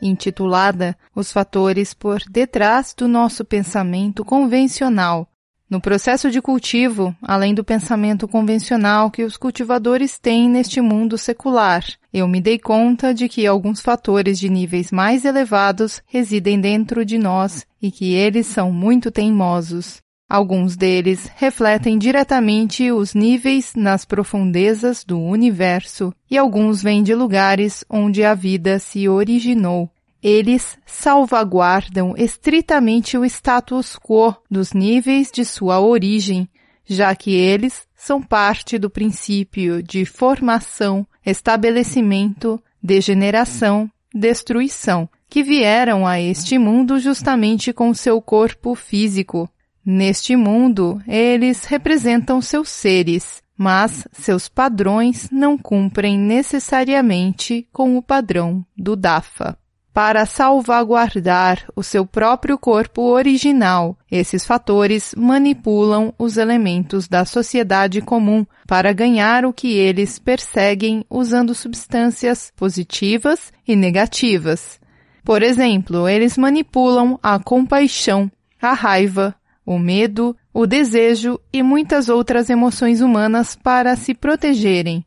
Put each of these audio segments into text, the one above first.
intitulada Os fatores por detrás do nosso pensamento convencional. No processo de cultivo, além do pensamento convencional que os cultivadores têm neste mundo secular, eu me dei conta de que alguns fatores de níveis mais elevados residem dentro de nós e que eles são muito teimosos. Alguns deles refletem diretamente os níveis nas profundezas do universo e alguns vêm de lugares onde a vida se originou. Eles salvaguardam estritamente o status quo dos níveis de sua origem, já que eles são parte do princípio de formação, estabelecimento, degeneração, destruição, que vieram a este mundo justamente com seu corpo físico, Neste mundo, eles representam seus seres, mas seus padrões não cumprem necessariamente com o padrão do Dafa. Para salvaguardar o seu próprio corpo original, esses fatores manipulam os elementos da sociedade comum para ganhar o que eles perseguem usando substâncias positivas e negativas. Por exemplo, eles manipulam a compaixão, a raiva, o medo, o desejo e muitas outras emoções humanas para se protegerem.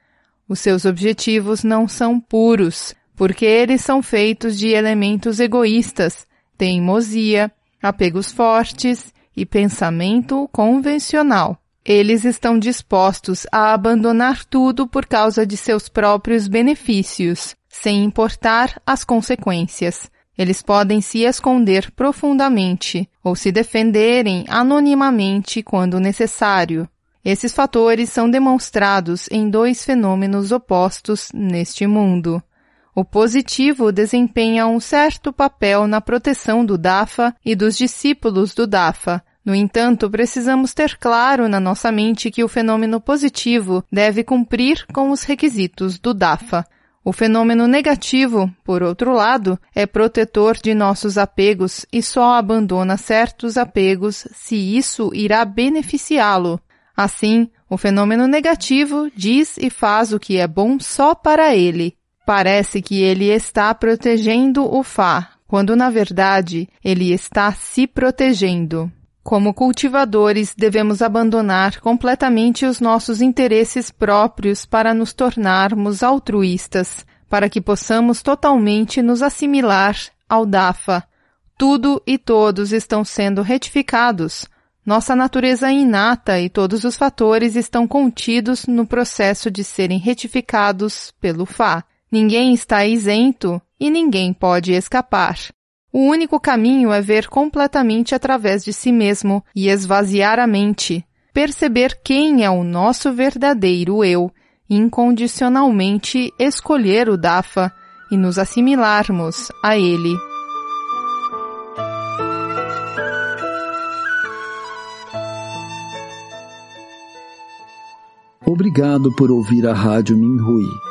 Os seus objetivos não são puros, porque eles são feitos de elementos egoístas, teimosia, apegos fortes e pensamento convencional. Eles estão dispostos a abandonar tudo por causa de seus próprios benefícios, sem importar as consequências. Eles podem se esconder profundamente ou se defenderem anonimamente quando necessário. Esses fatores são demonstrados em dois fenômenos opostos neste mundo. O positivo desempenha um certo papel na proteção do Dafa e dos discípulos do Dafa. No entanto, precisamos ter claro na nossa mente que o fenômeno positivo deve cumprir com os requisitos do Dafa. O fenômeno negativo, por outro lado, é protetor de nossos apegos e só abandona certos apegos se isso irá beneficiá-lo. Assim, o fenômeno negativo diz e faz o que é bom só para ele. Parece que ele está protegendo o Fá, quando na verdade ele está se protegendo. Como cultivadores, devemos abandonar completamente os nossos interesses próprios para nos tornarmos altruístas, para que possamos totalmente nos assimilar ao Dafa. Tudo e todos estão sendo retificados. Nossa natureza inata e todos os fatores estão contidos no processo de serem retificados pelo Fá. Ninguém está isento e ninguém pode escapar. O único caminho é ver completamente através de si mesmo e esvaziar a mente, perceber quem é o nosso verdadeiro eu, incondicionalmente escolher o Dafa e nos assimilarmos a ele. Obrigado por ouvir a Rádio Minhui.